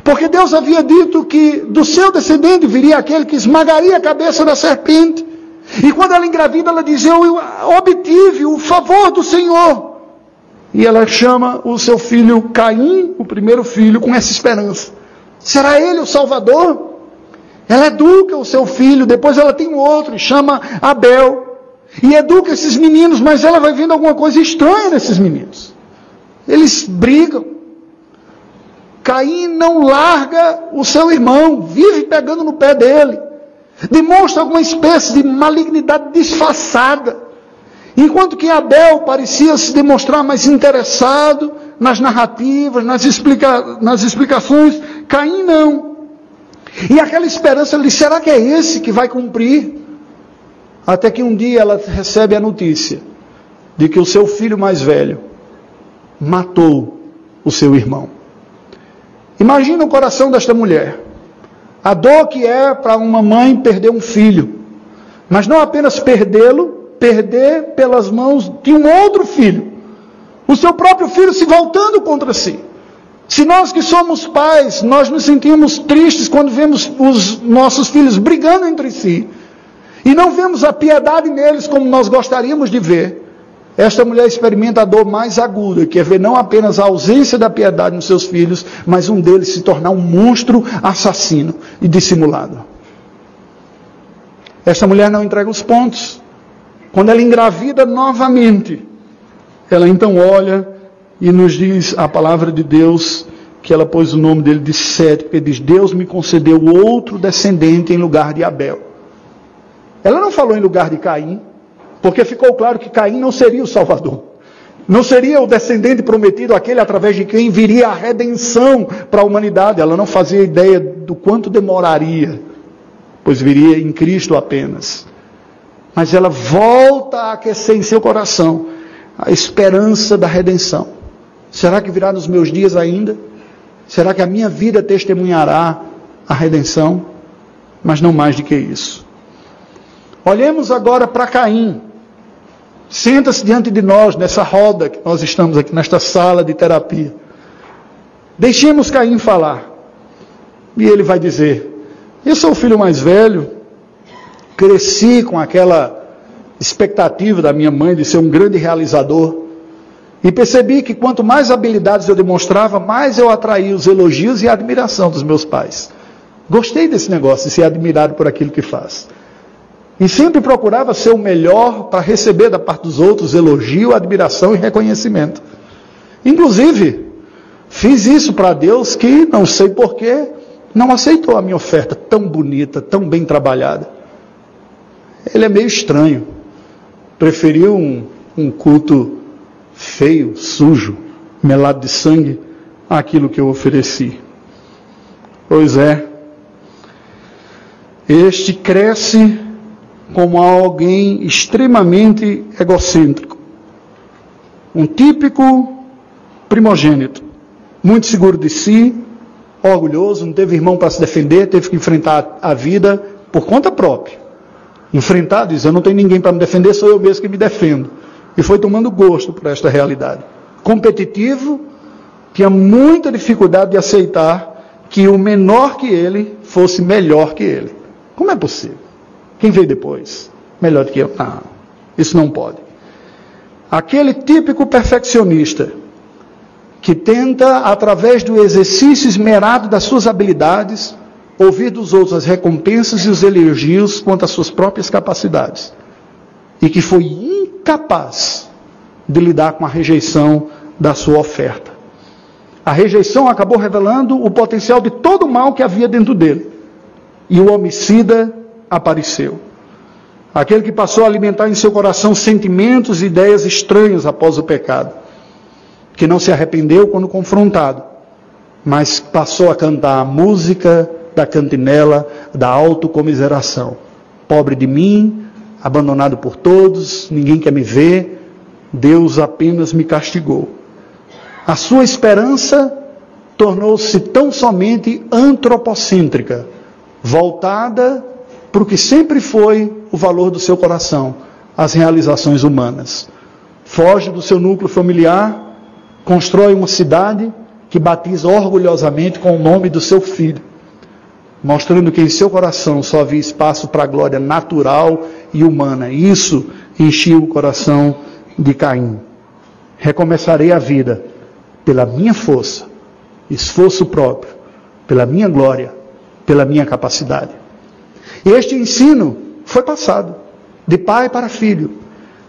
Porque Deus havia dito que do seu descendente viria aquele que esmagaria a cabeça da serpente. E quando ela engravida, ela diz: Eu obtive o favor do Senhor. E ela chama o seu filho Caim, o primeiro filho, com essa esperança. Será ele o Salvador? Ela educa o seu filho, depois ela tem um outro, chama Abel. E educa esses meninos, mas ela vai vendo alguma coisa estranha nesses meninos. Eles brigam. Caim não larga o seu irmão, vive pegando no pé dele. Demonstra alguma espécie de malignidade disfarçada. Enquanto que Abel parecia se demonstrar mais interessado nas narrativas, nas, explica nas explicações, Caim não. E aquela esperança ali, será que é esse que vai cumprir? Até que um dia ela recebe a notícia de que o seu filho mais velho matou o seu irmão. Imagina o coração desta mulher. A dor que é para uma mãe perder um filho. Mas não apenas perdê-lo, perder pelas mãos de um outro filho. O seu próprio filho se voltando contra si. Se nós que somos pais, nós nos sentimos tristes quando vemos os nossos filhos brigando entre si, e não vemos a piedade neles como nós gostaríamos de ver, esta mulher experimenta a dor mais aguda, que é ver não apenas a ausência da piedade nos seus filhos, mas um deles se tornar um monstro assassino e dissimulado. Esta mulher não entrega os pontos. Quando ela engravida novamente, ela então olha e nos diz a palavra de Deus que ela pôs o nome dele de Sete, porque diz: Deus me concedeu outro descendente em lugar de Abel. Ela não falou em lugar de Caim, porque ficou claro que Caim não seria o Salvador. Não seria o descendente prometido, aquele através de quem viria a redenção para a humanidade. Ela não fazia ideia do quanto demoraria, pois viria em Cristo apenas. Mas ela volta a aquecer em seu coração a esperança da redenção. Será que virá nos meus dias ainda? Será que a minha vida testemunhará a redenção? Mas não mais do que isso. Olhemos agora para Caim. Senta-se diante de nós nessa roda que nós estamos aqui nesta sala de terapia. Deixemos Caim falar. E ele vai dizer: Eu sou o filho mais velho, cresci com aquela expectativa da minha mãe de ser um grande realizador. E percebi que quanto mais habilidades eu demonstrava, mais eu atraía os elogios e a admiração dos meus pais. Gostei desse negócio, de ser admirado por aquilo que faz. E sempre procurava ser o melhor para receber da parte dos outros elogio, admiração e reconhecimento. Inclusive, fiz isso para Deus que, não sei porquê, não aceitou a minha oferta tão bonita, tão bem trabalhada. Ele é meio estranho. Preferiu um, um culto feio, sujo, melado de sangue, àquilo que eu ofereci. Pois é, este cresce como alguém extremamente egocêntrico, um típico primogênito, muito seguro de si, orgulhoso, não teve irmão para se defender, teve que enfrentar a vida por conta própria enfrentar, diz: Eu não tenho ninguém para me defender, sou eu mesmo que me defendo. E foi tomando gosto por esta realidade. Competitivo, tinha muita dificuldade de aceitar que o menor que ele fosse melhor que ele. Como é possível? Quem veio depois? Melhor do que eu? Não, isso não pode. Aquele típico perfeccionista que tenta, através do exercício esmerado das suas habilidades, ouvir dos outros as recompensas e os elogios quanto às suas próprias capacidades. E que foi incapaz de lidar com a rejeição da sua oferta. A rejeição acabou revelando o potencial de todo o mal que havia dentro dele. E o homicida apareceu. Aquele que passou a alimentar em seu coração sentimentos e ideias estranhas após o pecado. Que não se arrependeu quando confrontado, mas passou a cantar a música da cantinela da autocomiseração. Pobre de mim, abandonado por todos, ninguém quer me ver, Deus apenas me castigou. A sua esperança tornou-se tão somente antropocêntrica, voltada para o que sempre foi o valor do seu coração, as realizações humanas. Foge do seu núcleo familiar, constrói uma cidade que batiza orgulhosamente com o nome do seu filho mostrando que em seu coração só havia espaço para a glória natural e humana. Isso enchia o coração de Caim. Recomeçarei a vida pela minha força, esforço próprio, pela minha glória, pela minha capacidade. Este ensino foi passado de pai para filho,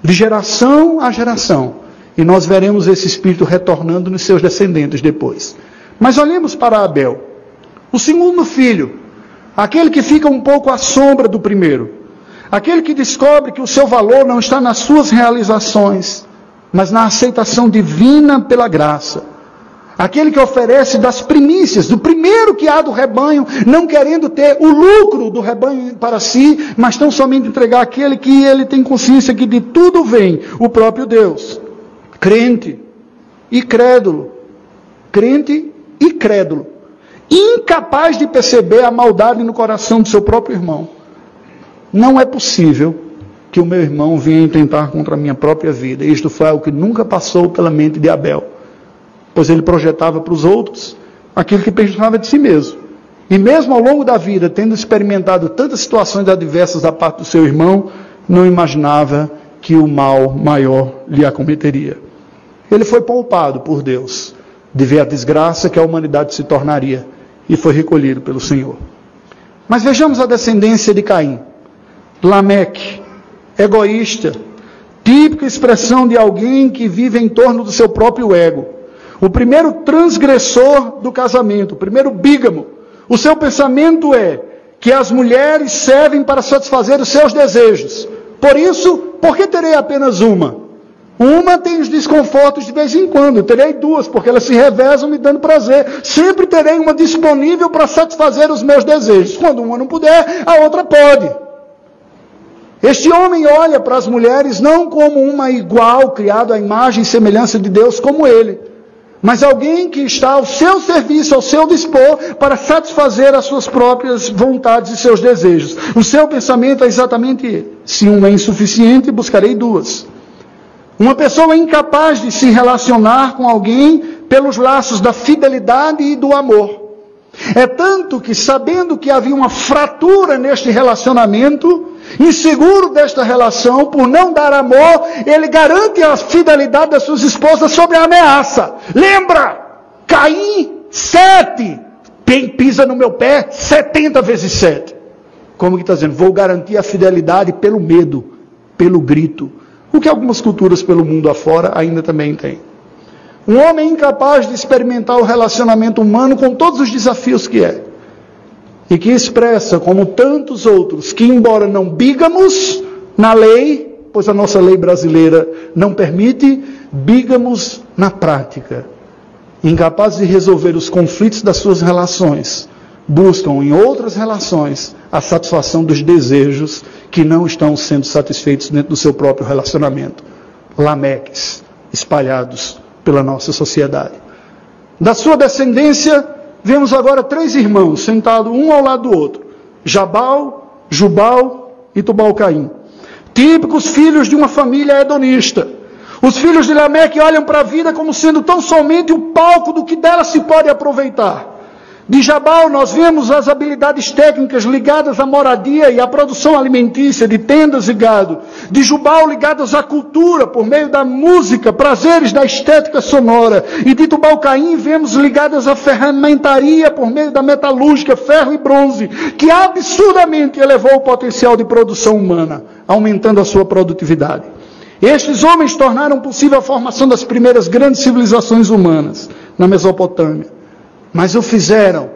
de geração a geração. E nós veremos esse espírito retornando nos seus descendentes depois. Mas olhemos para Abel, o segundo filho, aquele que fica um pouco à sombra do primeiro, aquele que descobre que o seu valor não está nas suas realizações, mas na aceitação divina pela graça. Aquele que oferece das primícias, do primeiro que há do rebanho, não querendo ter o lucro do rebanho para si, mas tão somente entregar aquele que ele tem consciência que de tudo vem o próprio Deus. Crente e crédulo. Crente e crédulo. Incapaz de perceber a maldade no coração do seu próprio irmão. Não é possível que o meu irmão venha tentar contra a minha própria vida. Isto foi algo que nunca passou pela mente de Abel pois ele projetava para os outros aquilo que pensava de si mesmo. E mesmo ao longo da vida, tendo experimentado tantas situações adversas da parte do seu irmão, não imaginava que o mal maior lhe acometeria. Ele foi poupado por Deus de ver a desgraça que a humanidade se tornaria e foi recolhido pelo Senhor. Mas vejamos a descendência de Caim. Lameque, egoísta, típica expressão de alguém que vive em torno do seu próprio ego o primeiro transgressor do casamento, o primeiro bígamo. O seu pensamento é que as mulheres servem para satisfazer os seus desejos. Por isso, por que terei apenas uma? Uma tem os desconfortos de vez em quando, terei duas, porque elas se revezam me dando prazer. Sempre terei uma disponível para satisfazer os meus desejos. Quando uma não puder, a outra pode. Este homem olha para as mulheres não como uma igual, criado à imagem e semelhança de Deus, como ele mas alguém que está ao seu serviço, ao seu dispor, para satisfazer as suas próprias vontades e seus desejos. O seu pensamento é exatamente: se uma é insuficiente, buscarei duas. Uma pessoa incapaz de se relacionar com alguém pelos laços da fidelidade e do amor. É tanto que, sabendo que havia uma fratura neste relacionamento, inseguro desta relação, por não dar amor, ele garante a fidelidade das suas esposas sobre a ameaça. Lembra? Caim, sete. Quem pisa no meu pé, setenta vezes sete. Como que está dizendo? Vou garantir a fidelidade pelo medo, pelo grito. O que algumas culturas pelo mundo afora ainda também têm. Um homem incapaz de experimentar o relacionamento humano com todos os desafios que é e que expressa, como tantos outros, que embora não bígamos na lei, pois a nossa lei brasileira não permite, bígamos na prática. Incapazes de resolver os conflitos das suas relações, buscam em outras relações a satisfação dos desejos que não estão sendo satisfeitos dentro do seu próprio relacionamento. Lameques espalhados pela nossa sociedade. Da sua descendência, Vemos agora três irmãos sentados um ao lado do outro: Jabal, Jubal e Tubal-Caim. Típicos filhos de uma família hedonista. Os filhos de Lameque olham para a vida como sendo tão somente o palco do que dela se pode aproveitar. De Jabal, nós vemos as habilidades técnicas ligadas à moradia e à produção alimentícia de tendas e gado. De Jubal, ligadas à cultura, por meio da música, prazeres da estética sonora. E de Tubal-Caim, vemos ligadas à ferramentaria, por meio da metalúrgica, ferro e bronze, que absurdamente elevou o potencial de produção humana, aumentando a sua produtividade. Estes homens tornaram possível a formação das primeiras grandes civilizações humanas na Mesopotâmia mas o fizeram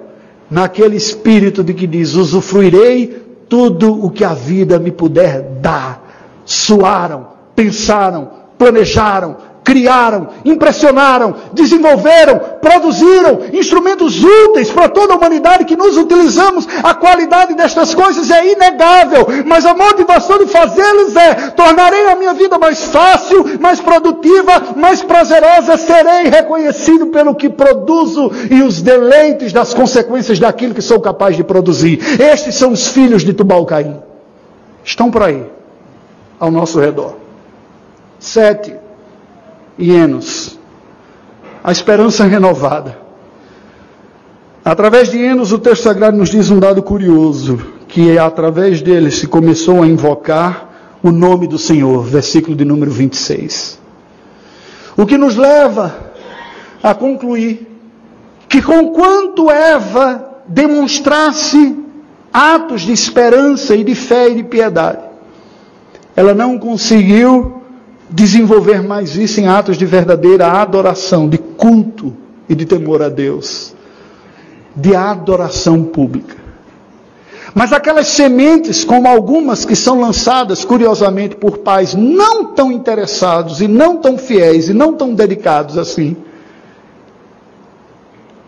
naquele espírito de que diz: usufruirei tudo o que a vida me puder dar. Suaram, pensaram, planejaram, criaram, impressionaram, desenvolveram, produziram instrumentos úteis para toda a humanidade que nos utilizamos. A qualidade destas coisas é inegável, mas a motivação de fazê-los é: tornarei a minha vida mais fácil, mais produtiva, mais prazerosa, serei reconhecido pelo que produzo e os deleites das consequências daquilo que sou capaz de produzir. Estes são os filhos de Tubal-Caim. Estão por aí, ao nosso redor. Sete e Enos. A esperança renovada. Através de Enos, o texto sagrado nos diz um dado curioso, que é através dele se começou a invocar o nome do Senhor, versículo de número 26. O que nos leva a concluir que, conquanto Eva demonstrasse atos de esperança e de fé e de piedade. Ela não conseguiu desenvolver mais isso em atos de verdadeira adoração, de culto e de temor a Deus, de adoração pública. Mas aquelas sementes, como algumas que são lançadas curiosamente por pais não tão interessados e não tão fiéis e não tão dedicados assim,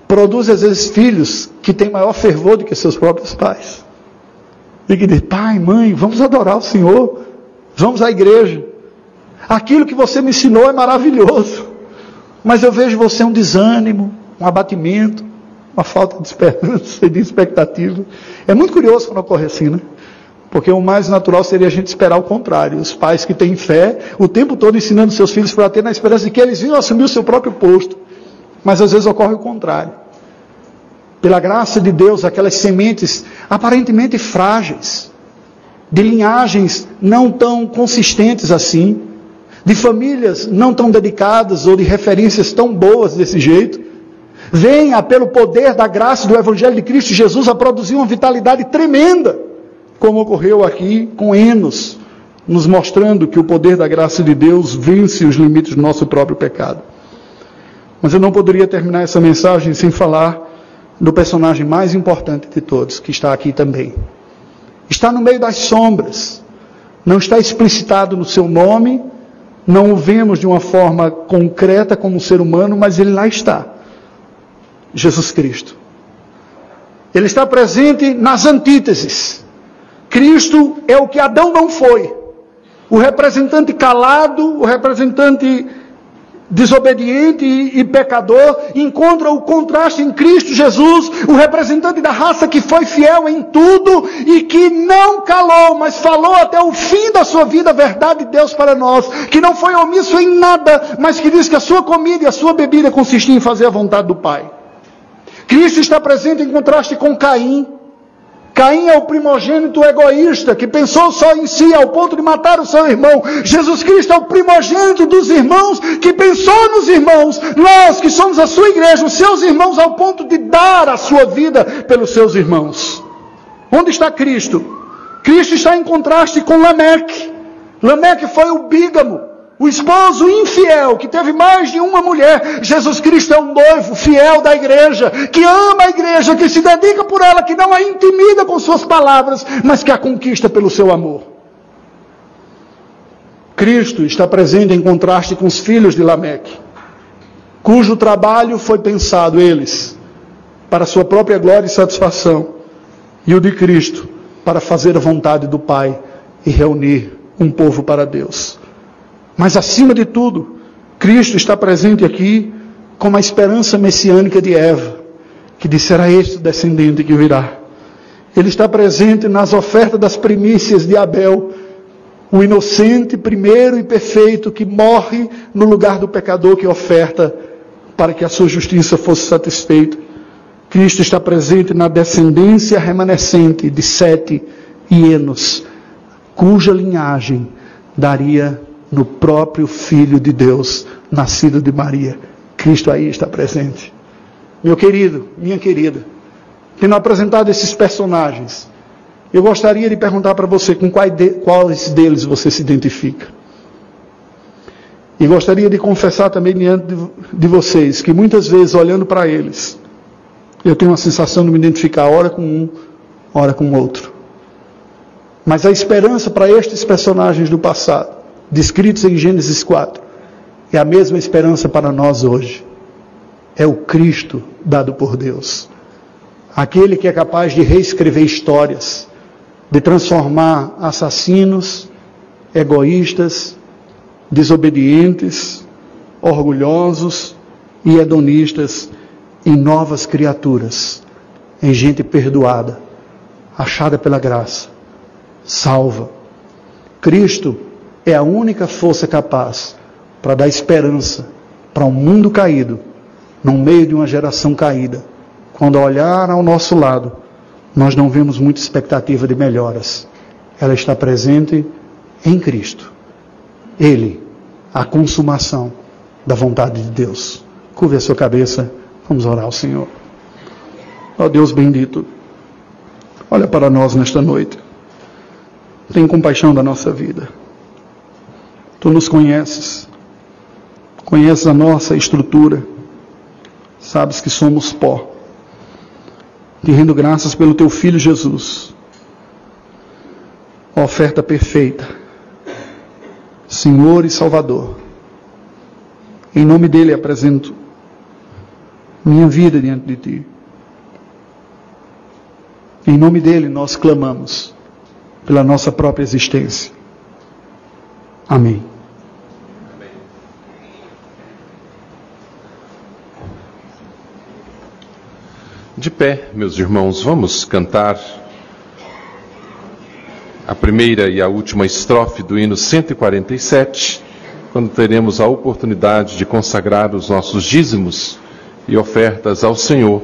produzem às vezes filhos que têm maior fervor do que seus próprios pais. E que dizem, pai, mãe, vamos adorar o Senhor, vamos à igreja. Aquilo que você me ensinou é maravilhoso, mas eu vejo você um desânimo, um abatimento, uma falta de esperança e de expectativa. É muito curioso quando ocorre assim, né? Porque o mais natural seria a gente esperar o contrário. Os pais que têm fé, o tempo todo ensinando seus filhos para ter na esperança de que eles vinham assumir o seu próprio posto. Mas às vezes ocorre o contrário. Pela graça de Deus, aquelas sementes aparentemente frágeis, de linhagens não tão consistentes assim, de famílias não tão dedicadas ou de referências tão boas desse jeito, venha pelo poder da graça do Evangelho de Cristo Jesus a produzir uma vitalidade tremenda, como ocorreu aqui com Enos, nos mostrando que o poder da graça de Deus vence os limites do nosso próprio pecado. Mas eu não poderia terminar essa mensagem sem falar do personagem mais importante de todos, que está aqui também. Está no meio das sombras, não está explicitado no seu nome, não o vemos de uma forma concreta como ser humano, mas ele lá está. Jesus Cristo. Ele está presente nas antíteses. Cristo é o que Adão não foi. O representante calado, o representante desobediente e, pecador, encontra o contraste em Cristo Jesus, o representante da raça que foi fiel em tudo e que não calou, mas falou até o fim da sua vida a verdade de Deus para nós, que não foi omisso em nada, mas que diz que a sua comida e a sua bebida consistiam em fazer a vontade do Pai. Cristo está presente em contraste com Caim. Caim é o primogênito egoísta que pensou só em si ao ponto de matar o seu irmão. Jesus Cristo é o primogênito dos irmãos que pensou nos irmãos. Nós que somos a sua igreja, os seus irmãos, ao ponto de dar a sua vida pelos seus irmãos. Onde está Cristo? Cristo está em contraste com Lameque. Lameque foi o bígamo. O esposo infiel, que teve mais de uma mulher, Jesus Cristo é um noivo fiel da igreja, que ama a igreja, que se dedica por ela, que não a intimida com suas palavras, mas que a conquista pelo seu amor. Cristo está presente em contraste com os filhos de Lameque, cujo trabalho foi pensado eles para sua própria glória e satisfação, e o de Cristo para fazer a vontade do Pai e reunir um povo para Deus. Mas acima de tudo, Cristo está presente aqui como a esperança messiânica de Eva, que disserá este descendente que virá. Ele está presente nas ofertas das primícias de Abel, o inocente, primeiro e perfeito que morre no lugar do pecador que oferta para que a sua justiça fosse satisfeita. Cristo está presente na descendência remanescente de Sete e Enos, cuja linhagem daria no próprio Filho de Deus, nascido de Maria. Cristo aí está presente. Meu querido, minha querida, tendo apresentado esses personagens, eu gostaria de perguntar para você com quais deles você se identifica. E gostaria de confessar também diante de vocês que muitas vezes, olhando para eles, eu tenho a sensação de me identificar ora com um, ora com outro. Mas a esperança para estes personagens do passado descritos em Gênesis 4, é a mesma esperança para nós hoje. É o Cristo dado por Deus. Aquele que é capaz de reescrever histórias, de transformar assassinos, egoístas, desobedientes, orgulhosos e hedonistas em novas criaturas, em gente perdoada, achada pela graça, salva. Cristo é a única força capaz para dar esperança para um mundo caído, no meio de uma geração caída. Quando olhar ao nosso lado, nós não vemos muita expectativa de melhoras. Ela está presente em Cristo. Ele, a consumação da vontade de Deus. Curve a sua cabeça, vamos orar ao Senhor. Ó oh Deus bendito, Olha para nós nesta noite. Tem compaixão da nossa vida. Tu nos conheces. Conheces a nossa estrutura. Sabes que somos pó. Te rendo graças pelo teu filho Jesus. A oferta perfeita. Senhor e Salvador. Em nome dele apresento minha vida diante de ti. Em nome dele nós clamamos pela nossa própria existência. Amém. De pé, meus irmãos, vamos cantar a primeira e a última estrofe do hino 147, quando teremos a oportunidade de consagrar os nossos dízimos e ofertas ao Senhor